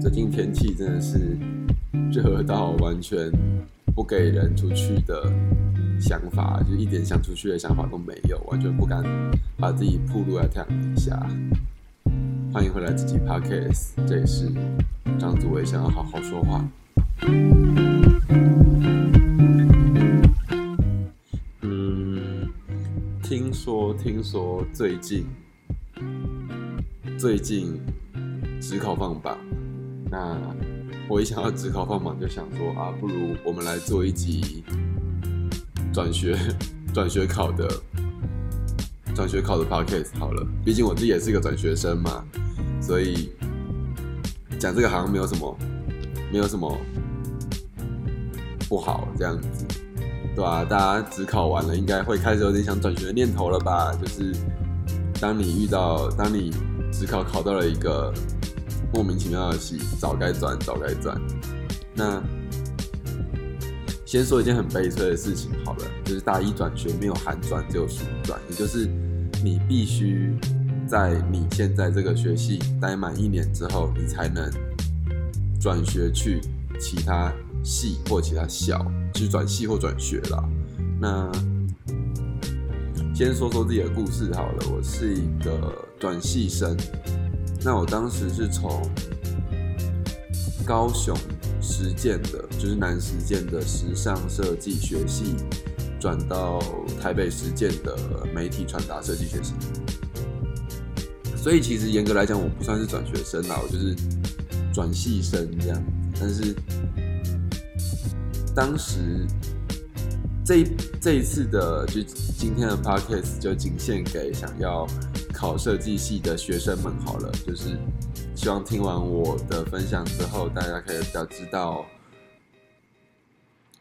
最近天气真的是热到完全不给人出去的想法，就一点想出去的想法都没有，完全不敢把自己暴露在太阳底下。欢迎回来，自己 Podcast，这也是张祖伟，想要好好说话。嗯，听说听说最近最近职考放榜，那我一想到职考放榜，就想说啊，不如我们来做一集转学 转学考的转学考的 Podcast 好了。毕竟我自己也是一个转学生嘛，所以讲这个好像没有什么没有什么不好这样子。对吧？大家只考完了，应该会开始有点想转学的念头了吧？就是当你遇到，当你只考考到了一个莫名其妙的系，早该转，早该转。那先说一件很悲催的事情好了，就是大一转学没有寒转，只有暑转，也就是你必须在你现在这个学系待满一年之后，你才能转学去其他系或其他校。去转系或转学啦。那先说说自己的故事好了。我是一个转系生。那我当时是从高雄实践的，就是南实践的时尚设计学系，转到台北实践的媒体传达设计学系。所以其实严格来讲，我不算是转学生啦，我就是转系生这样。但是当时这这一次的就今天的 podcast 就仅限给想要考设计系的学生们好了，就是希望听完我的分享之后，大家可以比较知道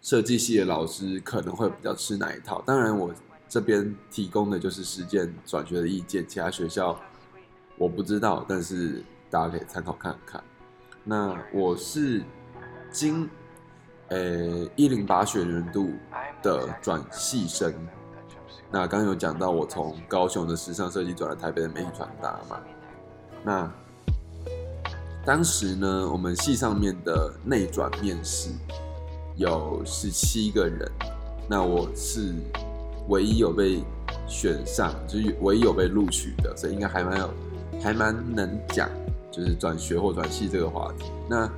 设计系的老师可能会比较吃哪一套。当然，我这边提供的就是实践转学的意见，其他学校我不知道，但是大家可以参考看看。那我是今。呃，一零八学年度的转系生，那刚刚有讲到我从高雄的时尚设计转来台北的媒体传达嘛？那当时呢，我们系上面的内转面试有十七个人，那我是唯一有被选上，就是唯一有被录取的，所以应该还蛮有，还蛮能讲，就是转学或转系这个话题。那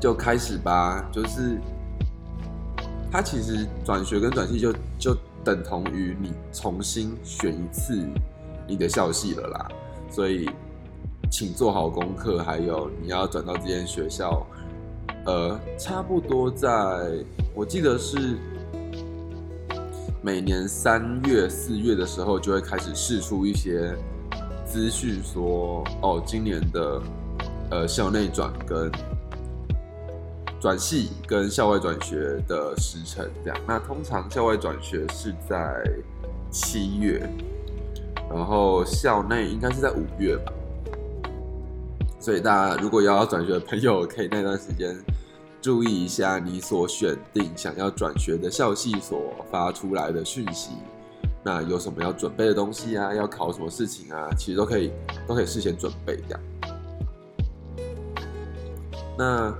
就开始吧，就是他其实转学跟转系就就等同于你重新选一次你的校系了啦，所以请做好功课，还有你要转到这间学校，呃，差不多在我记得是每年三月四月的时候就会开始试出一些资讯，说哦，今年的呃校内转跟。转系跟校外转学的时程这样，那通常校外转学是在七月，然后校内应该是在五月吧。所以大家如果要转学的朋友，可以那段时间注意一下你所选定想要转学的校系所发出来的讯息，那有什么要准备的东西啊？要考什么事情啊？其实都可以都可以事先准备这样。那。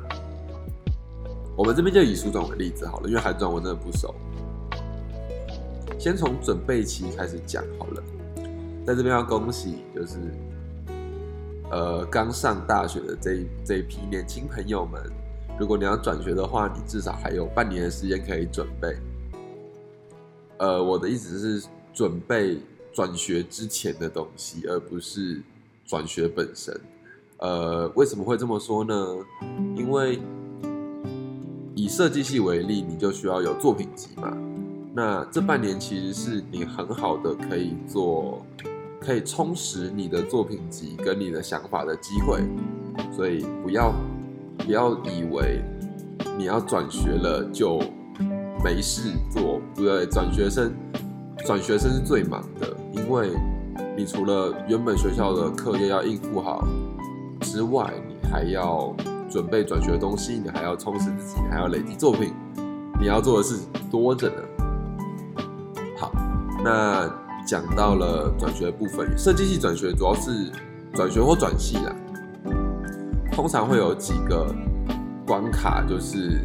我们这边就以苏总为例子好了，因为韩转我真的不熟。先从准备期开始讲好了，在这边要恭喜，就是呃刚上大学的这这一批年轻朋友们，如果你要转学的话，你至少还有半年的时间可以准备。呃，我的意思是准备转学之前的东西，而不是转学本身。呃，为什么会这么说呢？因为以设计系为例，你就需要有作品集嘛。那这半年其实是你很好的可以做，可以充实你的作品集跟你的想法的机会。所以不要不要以为你要转学了就没事做，不对？转学生转学生是最忙的，因为你除了原本学校的课业要应付好之外，你还要。准备转学的东西，你还要充实自己，还要累积作品，你要做的事多着呢。好，那讲到了转学的部分，设计系转学主要是转学或转系啦，通常会有几个关卡，就是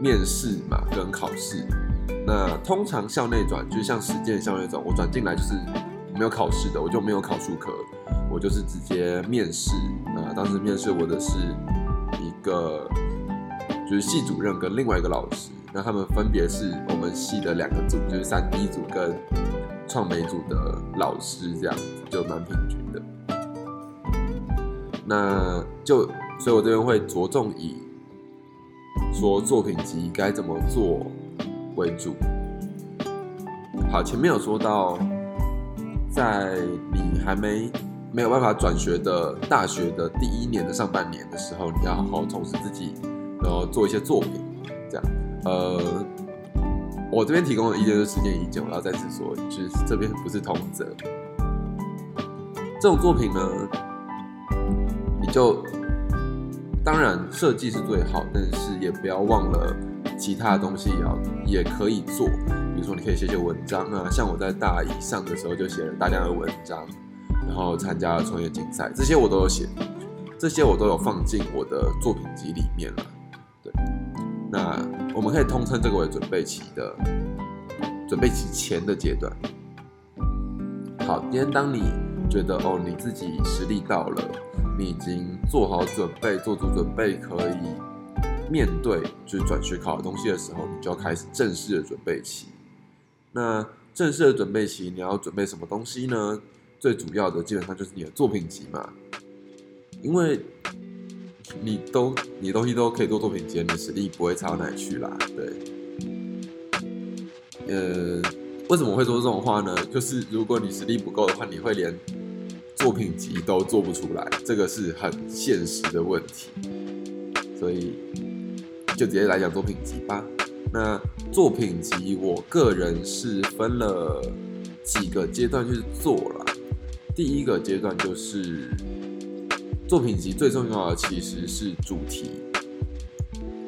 面试嘛跟考试。那通常校内转就像实践校内转，我转进来就是没有考试的，我就没有考数科，我就是直接面试。那当时面试我的是一个就是系主任跟另外一个老师，那他们分别是我们系的两个组，就是三 D 组跟创美组的老师，这样子就蛮平均的。那就所以，我这边会着重以说作品集该怎么做。为主。好，前面有说到，在你还没没有办法转学的大学的第一年的上半年的时候，你要好好充实自己，然后做一些作品。这样，呃，我这边提供的意见是时间已久，我要再次说，就是这边不是通则。这种作品呢，你就当然设计是最好，但是也不要忘了。其他的东西也要也可以做，比如说你可以写写文章啊，像我在大一上的时候就写了大量的文章，然后参加了创业竞赛，这些我都有写，这些我都有放进我的作品集里面了。对，那我们可以通称这个为准备期的准备期前的阶段。好，今天当你觉得哦你自己实力到了，你已经做好准备，做足准备可以。面对就是转学考的东西的时候，你就要开始正式的准备期。那正式的准备期，你要准备什么东西呢？最主要的基本上就是你的作品集嘛，因为你都你东西都可以做作品集，你的实力不会差到哪去啦。对，呃，为什么会说这种话呢？就是如果你实力不够的话，你会连作品集都做不出来，这个是很现实的问题，所以。就直接来讲作品集吧。那作品集，我个人是分了几个阶段去做了。第一个阶段就是作品集最重要的其实是主题，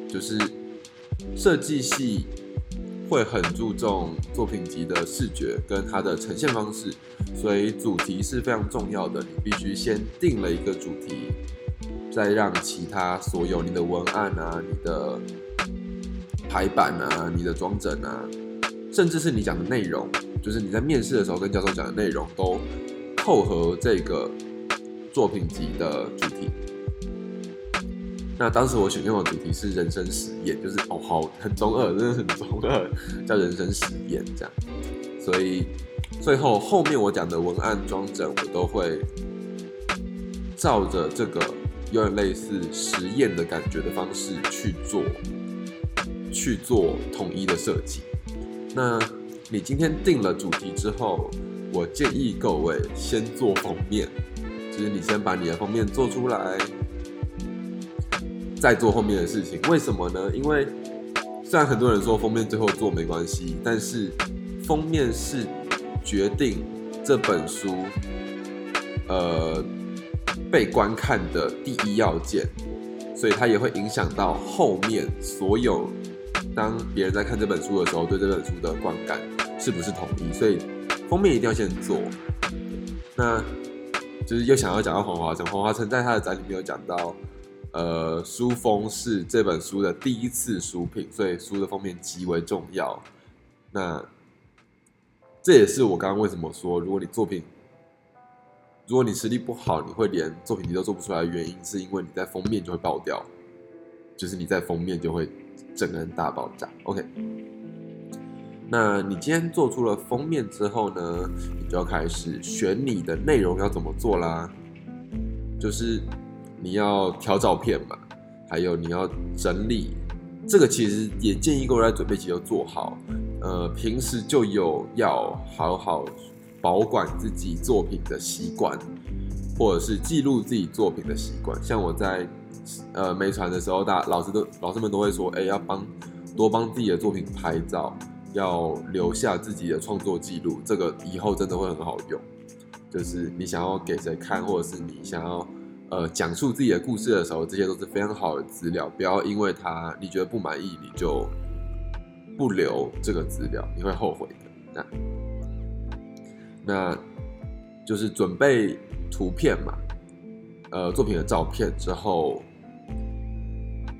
就是设计系会很注重作品集的视觉跟它的呈现方式，所以主题是非常重要的。你必须先定了一个主题。再让其他所有你的文案啊、你的排版啊、你的装帧啊，甚至是你讲的内容，就是你在面试的时候跟教授讲的内容，都扣合这个作品集的主题。那当时我选用的主题是人生实验，就是哦，好很中二，真的很中二，叫人生实验这样。所以最后后面我讲的文案装整，我都会照着这个。有点类似实验的感觉的方式去做，去做统一的设计。那你今天定了主题之后，我建议各位先做封面，就是你先把你的封面做出来，再做后面的事情。为什么呢？因为虽然很多人说封面最后做没关系，但是封面是决定这本书，呃。被观看的第一要件，所以它也会影响到后面所有。当别人在看这本书的时候，对这本书的观感是不是统一？所以封面一定要先做。那就是又想要讲到黄华成，黄华成在他的展里面有讲到，呃，书封是这本书的第一次书品，所以书的封面极为重要。那这也是我刚刚为什么说，如果你作品。如果你实力不好，你会连作品集都做不出来的原因，是因为你在封面就会爆掉，就是你在封面就会整个人大爆炸。OK，那你今天做出了封面之后呢，你就要开始选你的内容要怎么做啦，就是你要挑照片嘛，还有你要整理，这个其实也建议各位在准备期就做好，呃，平时就有要好好。保管自己作品的习惯，或者是记录自己作品的习惯。像我在呃没传的时候，大老师都老师们都会说，哎，要帮多帮自己的作品拍照，要留下自己的创作记录。这个以后真的会很好用。就是你想要给谁看，或者是你想要呃讲述自己的故事的时候，这些都是非常好的资料。不要因为他你觉得不满意，你就不留这个资料，你会后悔的。那。那就是准备图片嘛，呃作品的照片之后，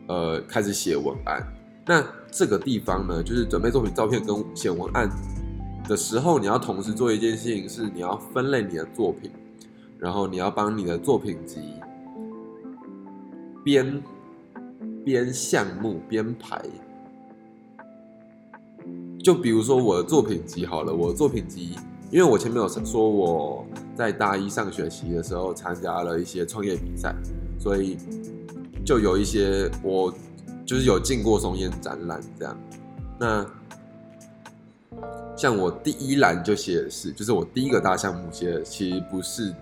呃开始写文案。那这个地方呢，就是准备作品照片跟写文案的时候，你要同时做一件事情，是你要分类你的作品，然后你要帮你的作品集编编项目编排。就比如说我的作品集好了，我的作品集，因为我前面有说我在大一上学期的时候参加了一些创业比赛，所以就有一些我就是有进过松烟展览这样。那像我第一栏就写的是，就是我第一个大项目写的其实不是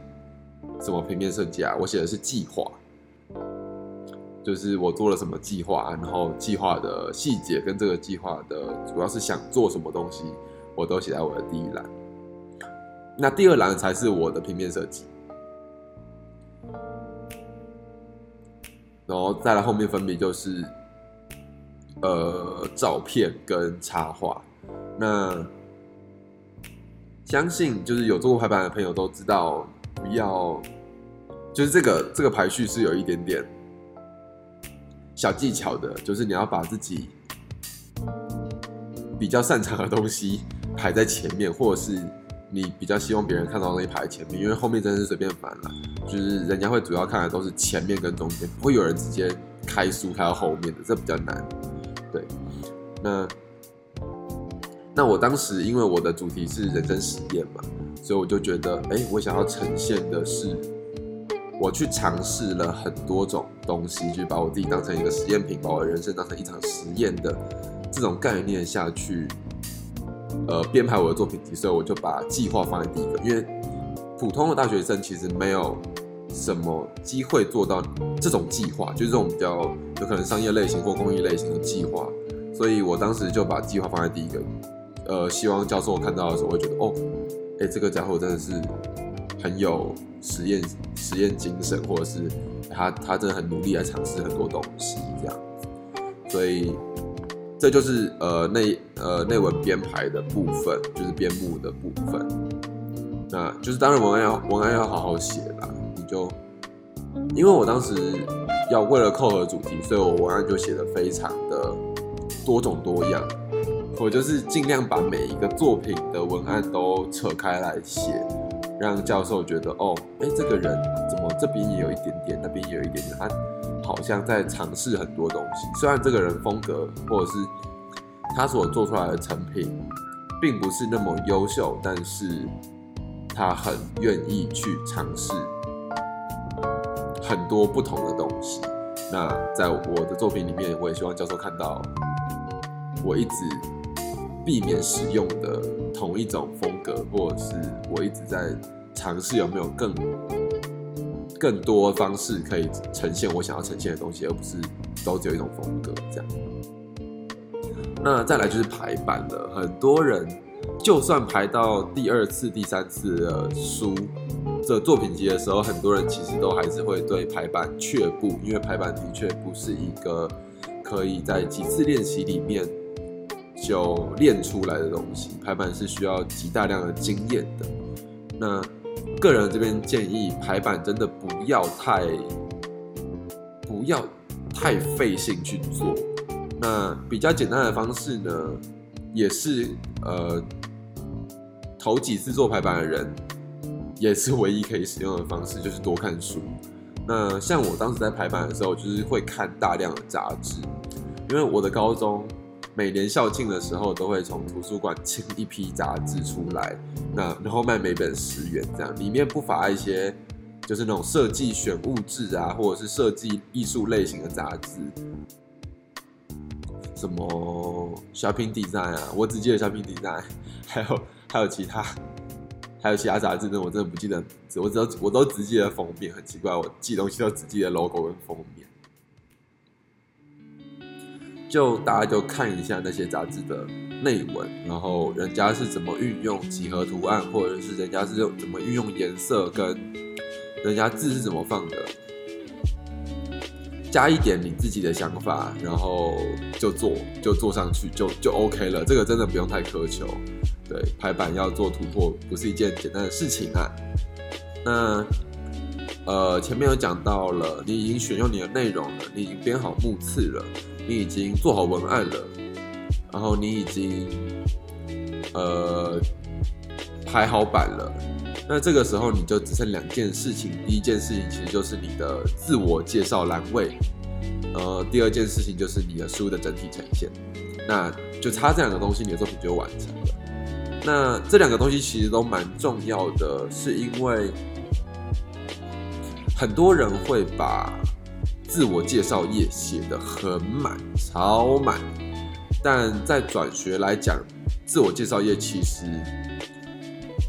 什么平面设计啊，我写的是计划。就是我做了什么计划，然后计划的细节跟这个计划的主要是想做什么东西，我都写在我的第一栏。那第二栏才是我的平面设计，然后再来后面分别就是呃照片跟插画。那相信就是有做过排版的朋友都知道，不要就是这个这个排序是有一点点。小技巧的，就是你要把自己比较擅长的东西排在前面，或者是你比较希望别人看到那一排前面，因为后面真的是随便翻了，就是人家会主要看的都是前面跟中间，不会有人直接开书开到后面的，这比较难。对，那那我当时因为我的主题是人生实验嘛，所以我就觉得，哎，我想要呈现的是。我去尝试了很多种东西，就把我自己当成一个实验品，把我的人生当成一场实验的这种概念下去，呃，编排我的作品集。所以我就把计划放在第一个，因为普通的大学生其实没有什么机会做到这种计划，就是这种比较有可能商业类型或公益类型的计划。所以我当时就把计划放在第一个，呃，希望教授看到的时候会觉得，哦，哎，这个家伙真的是。很有实验实验精神，或者是他他真的很努力来尝试很多东西这样，所以这就是呃内呃内文编排的部分，就是编目的部分。那就是当然文案要文案要好好写啦，就因为我当时要为了扣合主题，所以我文案就写的非常的多种多样，我就是尽量把每一个作品的文案都扯开来写。让教授觉得哦，哎，这个人怎么这边也有一点点，那边也有一点点，他好像在尝试很多东西。虽然这个人风格或者是他所做出来的成品并不是那么优秀，但是他很愿意去尝试很多不同的东西。那在我的作品里面，我也希望教授看到我一直。避免使用的同一种风格，或者是我一直在尝试有没有更更多方式可以呈现我想要呈现的东西，而不是都只有一种风格这样。那再来就是排版了，很多人就算排到第二次、第三次的书这作品集的时候，很多人其实都还是会对排版却步，因为排版的确不是一个可以在几次练习里面。就练出来的东西，排版是需要极大量的经验的。那个人这边建议，排版真的不要太不要太费心去做。那比较简单的方式呢，也是呃头几次做排版的人，也是唯一可以使用的方式，就是多看书。那像我当时在排版的时候，就是会看大量的杂志，因为我的高中。每年校庆的时候，都会从图书馆请一批杂志出来，那然后卖每本十元这样，里面不乏一些就是那种设计选物志啊，或者是设计艺术类型的杂志，什么 Shopping Design 啊，我只记得 Shopping Design，还有还有其他还有其他杂志呢，我真的不记得，我只我都只记得封面，很奇怪，我记东西都只记得 logo 跟封面。就大家就看一下那些杂志的内文，然后人家是怎么运用几何图案，或者是人家是用怎么运用颜色，跟人家字是怎么放的，加一点你自己的想法，然后就做就做上去就就 OK 了。这个真的不用太苛求。对，排版要做突破不是一件简单的事情啊。那呃，前面有讲到了，你已经选用你的内容了，你已经编好目次了，你已经做好文案了，然后你已经呃排好版了。那这个时候你就只剩两件事情，第一件事情其实就是你的自我介绍栏位，呃，第二件事情就是你的书的整体呈现。那就差这两个东西，你的作品就完成了。那这两个东西其实都蛮重要的，是因为很多人会把自我介绍页写得很满、超满，但在转学来讲，自我介绍页其实，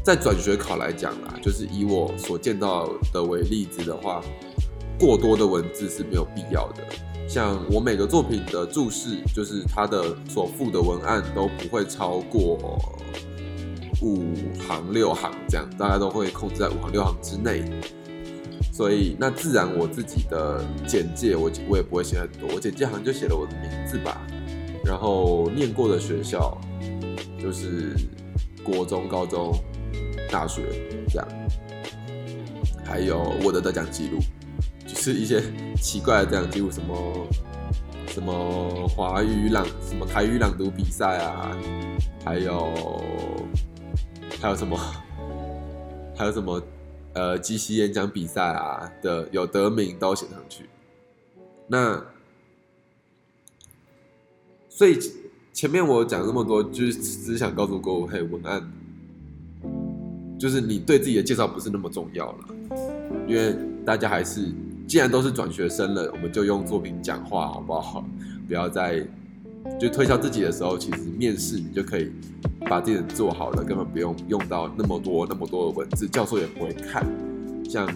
在转学考来讲啦，就是以我所见到的为例子的话，过多的文字是没有必要的。像我每个作品的注释，就是它的所附的文案都不会超过五行六行这样，大家都会控制在五行六行之内。所以那自然我自己的简介，我我也不会写很多，我简介好像就写了我的名字吧，然后念过的学校就是国中、高中、大学这样，还有我的得奖记录。就是一些奇怪的这样记录，什么什么华语朗、什么台语朗读比赛啊，还有还有什么 还有什么呃即席演讲比赛啊的有得名都写上去。那所以前面我讲那么多，就是只想告诉各位，文案就是你对自己的介绍不是那么重要了，因为大家还是。既然都是转学生了，我们就用作品讲话好不好？不要再就推销自己的时候，其实面试你就可以把这点做好了，根本不用用到那么多那么多的文字，教授也不会看。像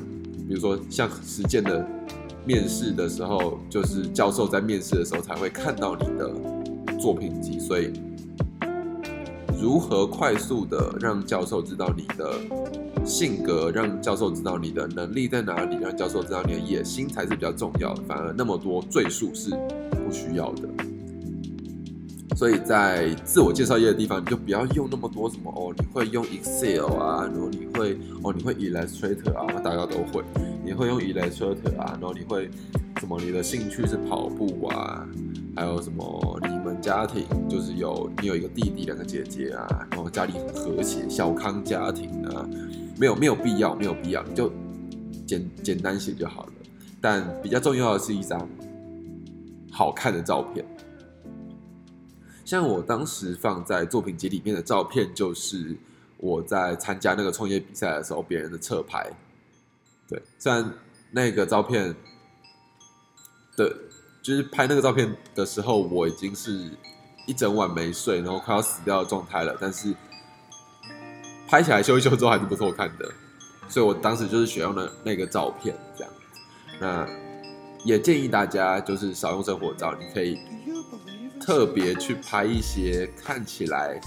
比如说像实践的面试的时候，就是教授在面试的时候才会看到你的作品集，所以如何快速的让教授知道你的？性格让教授知道你的能力在哪里，让教授知道你的野心才是比较重要的。反而那么多赘述是不需要的。所以在自我介绍页的地方，你就不要用那么多什么哦，你会用 Excel 啊，然后你会哦，你会 Illustrator 啊，大家都会。你会用 Illustrator 啊，然后你会什么？你的兴趣是跑步啊，还有什么？你们家庭就是有你有一个弟弟，两个姐姐啊，然后家里很和谐，小康家庭啊。没有没有必要，没有必要，你就简简单写就好了。但比较重要的是一张好看的照片。像我当时放在作品集里面的照片，就是我在参加那个创业比赛的时候，别人的侧拍。对，虽然那个照片的，就是拍那个照片的时候，我已经是一整晚没睡，然后快要死掉的状态了，但是。拍起来修一修之后还是不错看的，所以我当时就是选用了那个照片这样。那也建议大家就是少用生活照，你可以特别去拍一些看起来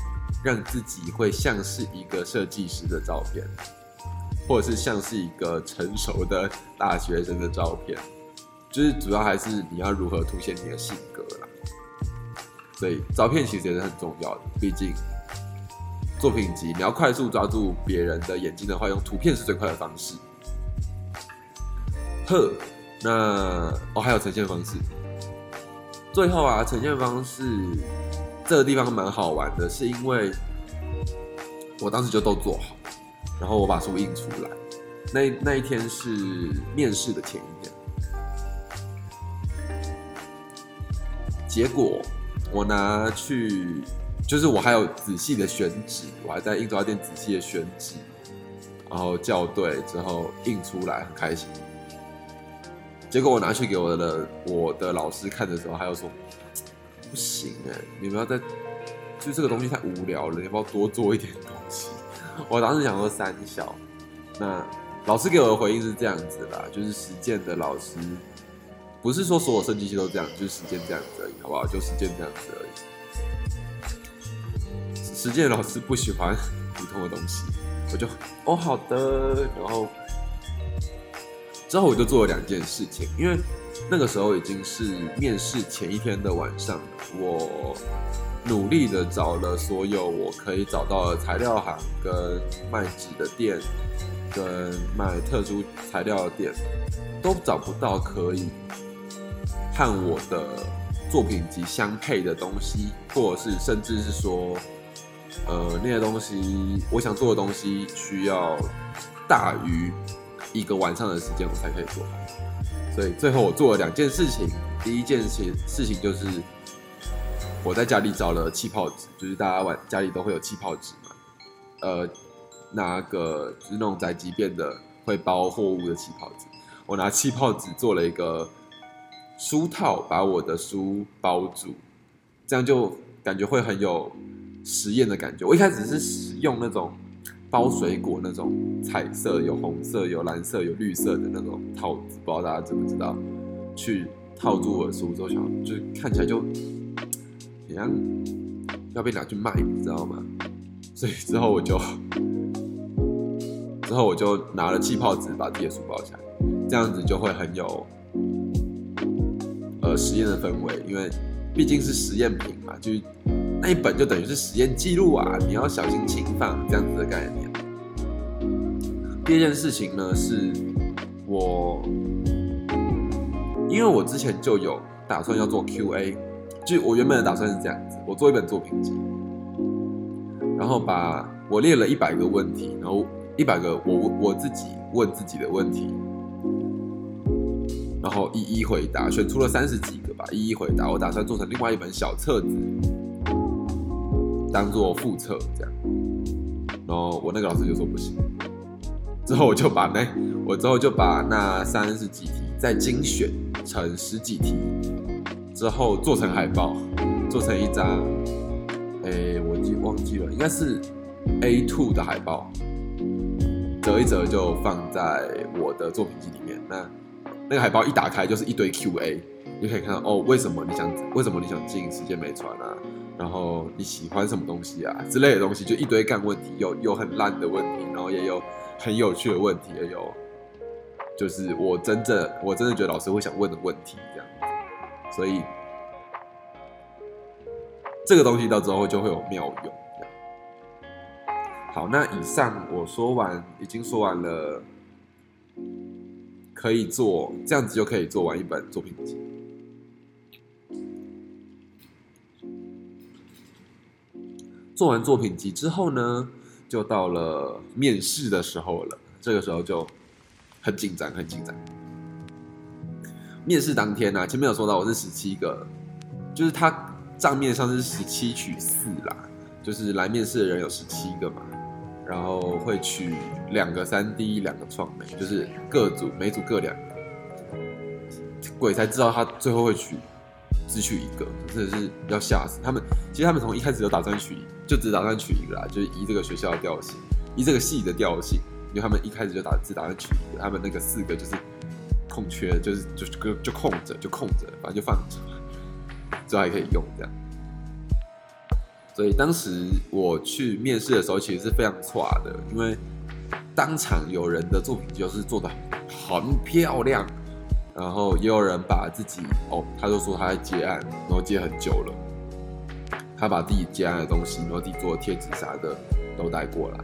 让自己会像是一个设计师的照片，或者是像是一个成熟的大学生的照片。就是主要还是你要如何凸显你的性格啦。所以照片其实也是很重要的，毕竟。作品集，你要快速抓住别人的眼睛的话，用图片是最快的方式。呵，那哦，还有呈现方式。最后啊，呈现方式这个地方蛮好玩的，是因为我当时就都做好，然后我把书印出来。那那一天是面试的前一天，结果我拿去。就是我还有仔细的选纸，我还在印刷店仔细的选纸，然后校对之后印出来，很开心。结果我拿去给我的我的老师看的时候，他又说不行哎，你们要在就这个东西太无聊了，你要不要多做一点东西？我当时想说三小，那老师给我的回应是这样子啦，就是实践的老师不是说所有设计系都这样，就是实践这样子而已，好不好？就实践这样子而已。实践老师不喜欢普通的东西，我就哦好的，然后之后我就做了两件事情，因为那个时候已经是面试前一天的晚上，我努力的找了所有我可以找到的材料行跟卖纸的店，跟卖特殊材料的店，都找不到可以和我的作品集相配的东西，或者是甚至是说，呃，那些东西我想做的东西需要大于一个晚上的时间我才可以做。所以最后我做了两件事情，第一件事事情就是我在家里找了气泡纸，就是大家晚家里都会有气泡纸嘛，呃，拿个就是那种宅急便的会包货物的气泡纸，我拿气泡纸做了一个书套，把我的书包住，这样就感觉会很有实验的感觉。我一开始是使用那种。包水果那种彩色有红色有蓝色有绿色的那种套子，不知道大家知不知道？去套住我的书之后，想就是看起来就，好像要被拿去卖，你知道吗？所以之后我就，之后我就拿了气泡纸把自己的书包起来，这样子就会很有，呃，实验的氛围，因为毕竟是实验品嘛，就是。那一本就等于是实验记录啊，你要小心轻放这样子的概念。第二件事情呢，是我，因为我之前就有打算要做 Q&A，就我原本的打算是这样子，我做一本作品集，然后把我列了一百个问题，然后一百个我我自己问自己的问题，然后一一回答，选出了三十几个吧，一一回答。我打算做成另外一本小册子。当做复测这样，然后我那个老师就说不行，之后我就把那我之后就把那三十几题再精选成十几题，之后做成海报，做成一张，哎，我记忘记了，应该是 A two 的海报，折一折就放在我的作品集里面。那那个海报一打开就是一堆 Q A，你可以看到哦，为什么你想为什么你想进时间美传啊？然后你喜欢什么东西啊之类的东西，就一堆干问题，有有很烂的问题，然后也有很有趣的问题，也有就是我真正我真的觉得老师会想问的问题这样，所以这个东西到之后就会有妙用。好，那以上我说完，已经说完了，可以做这样子就可以做完一本作品集。做完作品集之后呢，就到了面试的时候了。这个时候就很紧张，很紧张。面试当天呢，前面有说到我是十七个，就是他账面上是十七取四啦，就是来面试的人有十七个嘛，然后会取两个三 D，两个创美，就是各组每组各两个。鬼才知道他最后会取。只取一个，真的是要吓死他们。其实他们从一开始就打算取，就只打算取一个啦，就是依这个学校的调性，依这个系的调性，因为他们一开始就打只打算取一个，他们那个四个就是空缺，就是就就就空着，就空着，反正就放着，之后还可以用这样。所以当时我去面试的时候，其实是非常差的，因为当场有人的作品就是做的很漂亮。然后也有人把自己哦，他就说他在接案，然后接很久了。他把自己接案的东西，然后自己做的贴纸啥的都带过来。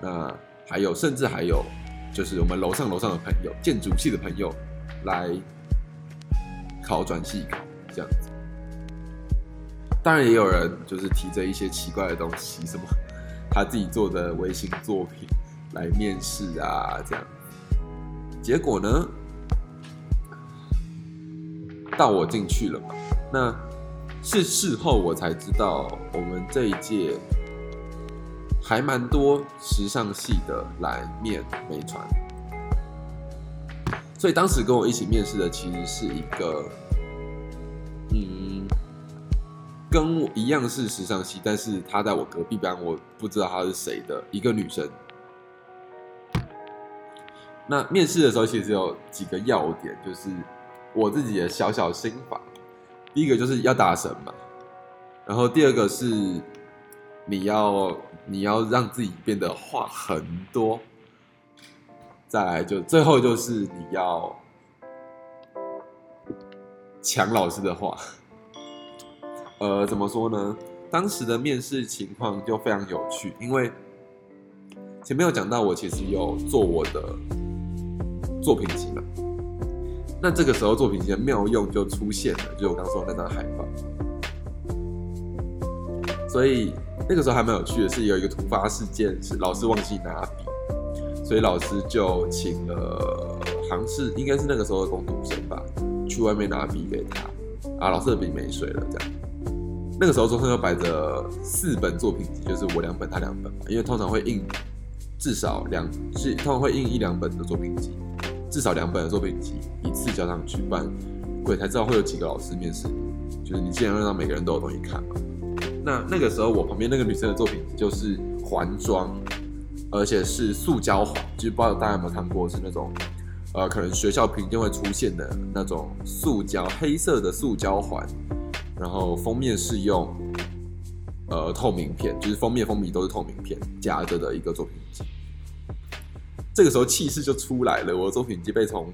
那还有，甚至还有，就是我们楼上楼上的朋友，建筑系的朋友来考转系考这样子。当然也有人就是提着一些奇怪的东西，什么他自己做的微型作品来面试啊，这样。结果呢？到我进去了嘛？那是事后我才知道，我们这一届还蛮多时尚系的来面美传，所以当时跟我一起面试的其实是一个，跟我一样是时尚系，但是她在我隔壁班，我不知道她是谁的一个女生。那面试的时候其实有几个要点，就是。我自己的小小心法，第一个就是要大声嘛，然后第二个是你要你要让自己变得话很多，再来就最后就是你要抢老师的话，呃，怎么说呢？当时的面试情况就非常有趣，因为前面有讲到，我其实有做我的作品集嘛。那这个时候作品集的妙用就出现了，就我刚说那张海报。所以那个时候还蛮有趣的，是有一个突发事件，是老师忘记拿笔，所以老师就请了，好像是应该是那个时候的工读生吧，去外面拿笔给他。啊，老师的笔没水了，这样。那个时候桌上又摆着四本作品集，就是我两本，他两本嘛，因为通常会印至少两，是通常会印一两本的作品集，至少两本的作品集一次交上去，不然鬼才知道会有几个老师面试你，就是你既然要让每个人都有东西看嘛。那那个时候，我旁边那个女生的作品集就是环装，而且是塑胶环，就是不知道大家有没有看过，是那种，呃，可能学校平均会出现的那种塑胶黑色的塑胶环，然后封面是用，呃，透明片，就是封面封皮都是透明片夹着的一个作品集。这个时候气势就出来了，我的作品集被从。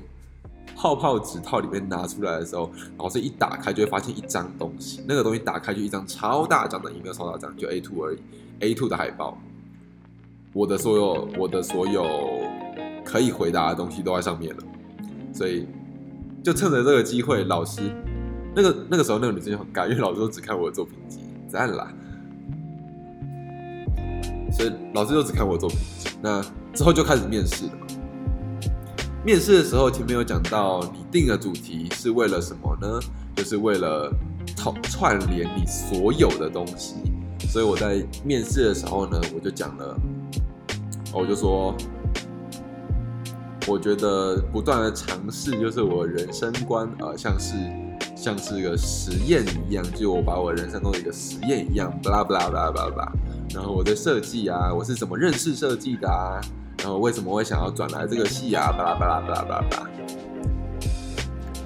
泡泡纸套里面拿出来的时候，老师一打开就会发现一张东西，那个东西打开就一张超大张的，一个超大张，就 A two 而已，A two 的海报。我的所有我的所有可以回答的东西都在上面了，所以就趁着这个机会，老师那个那个时候那个女生就很尬，因为老师都只看我的作品集，赞啦。所以老师就只看我的作品集，那之后就开始面试了。面试的时候，前面有讲到，你定的主题是为了什么呢？就是为了串串联你所有的东西。所以我在面试的时候呢，我就讲了，我就说，我觉得不断的尝试就是我人生观，呃，像是像是一个实验一样，就我把我人生中的一个实验一样，巴拉巴拉巴拉巴拉。然后我的设计啊，我是怎么认识设计的啊？然后为什么会想要转来这个戏啊？巴拉巴拉巴拉巴拉，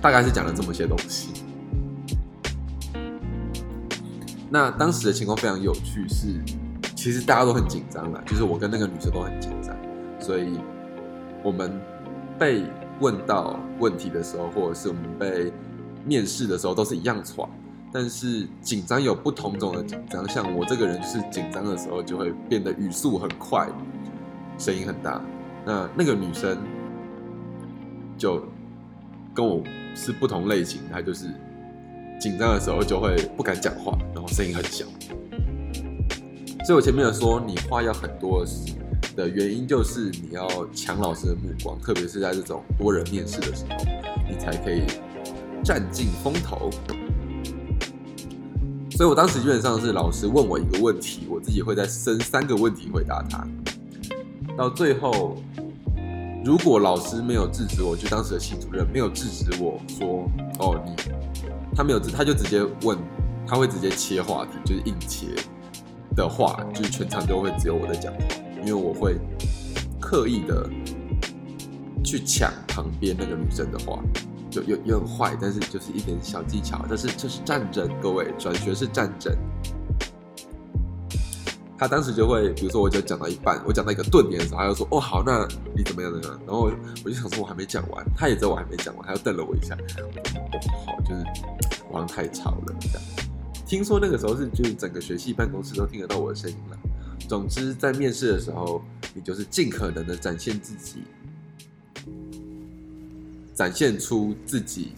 大概是讲了这么些东西。那当时的情况非常有趣，是其实大家都很紧张了，就是我跟那个女生都很紧张，所以我们被问到问题的时候，或者是我们被面试的时候，都是一样喘，但是紧张有不同种的紧张，像我这个人就是紧张的时候就会变得语速很快。声音很大，那那个女生就跟我是不同类型，她就是紧张的时候就会不敢讲话，然后声音很小。所以我前面有说，你话要很多的原因，就是你要抢老师的目光，特别是在这种多人面试的时候，你才可以占尽风头。所以我当时基本上是老师问我一个问题，我自己会再生三个问题回答他。到最后，如果老师没有制止我，就当时的系主任没有制止我说：“哦，你他没有，他就直接问，他会直接切话题，就是硬切的话，就是全场都会只有我在讲话，因为我会刻意的去抢旁边那个女生的话，就有有点坏，但是就是一点小技巧，但是这是战争，各位转学是战争。”他当时就会，比如说，我就讲到一半，我讲到一个顿点的时候，他就说：“哦，好，那你怎么样怎么样？”然后我就想说，我还没讲完，他也知道我还没讲完，他又瞪了我一下我说。哦，好，就是好像太吵了这样。听说那个时候是，就是整个学系办公室都听得到我的声音了。总之，在面试的时候，你就是尽可能的展现自己，展现出自己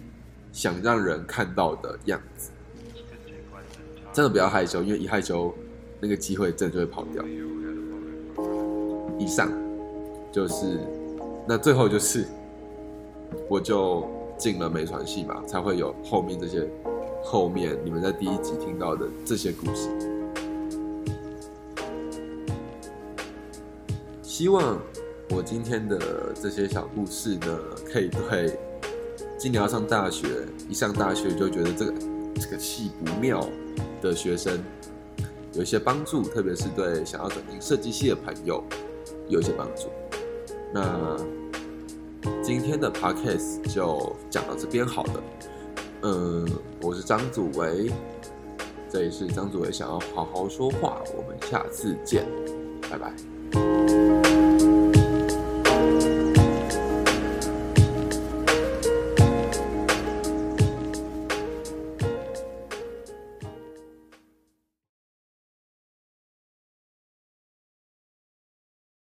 想让人看到的样子。真的不要害羞，因为一害羞。那个机会真的就会跑掉。以上就是那最后就是，我就进了美传系嘛，才会有后面这些后面你们在第一集听到的这些故事。希望我今天的这些小故事呢，可以对今年要上大学，一上大学就觉得这个这个系不妙的学生。有一些帮助，特别是对想要转进设计系的朋友有一些帮助。那今天的 podcast 就讲到这边好了。嗯，我是张祖维，这里是张祖维想要好好说话，我们下次见，拜拜。